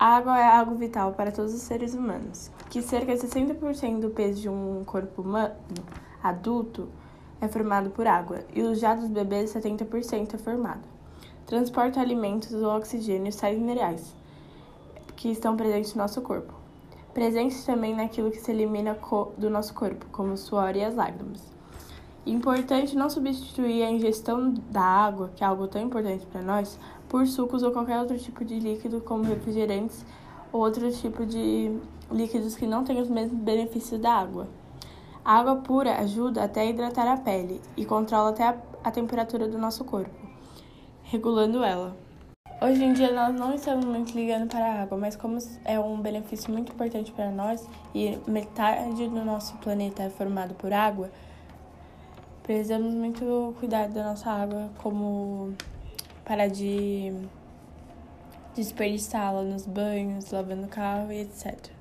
A água é algo vital para todos os seres humanos, que cerca de 60% do peso de um corpo humano adulto é formado por água, e o já dos bebês 70% é formado. Transporta alimentos, oxigênio e sais minerais que estão presentes no nosso corpo. Presentes também naquilo que se elimina do nosso corpo, como o suor e as lágrimas. Importante não substituir a ingestão da água, que é algo tão importante para nós, por sucos ou qualquer outro tipo de líquido, como refrigerantes ou outro tipo de líquidos que não têm os mesmos benefícios da água. A água pura ajuda até a hidratar a pele e controla até a, a temperatura do nosso corpo, regulando ela. Hoje em dia nós não estamos muito ligando para a água, mas como é um benefício muito importante para nós e metade do nosso planeta é formado por água, precisamos muito cuidar da nossa água, como parar de desperdiçá-la nos banhos, lavando o carro e etc.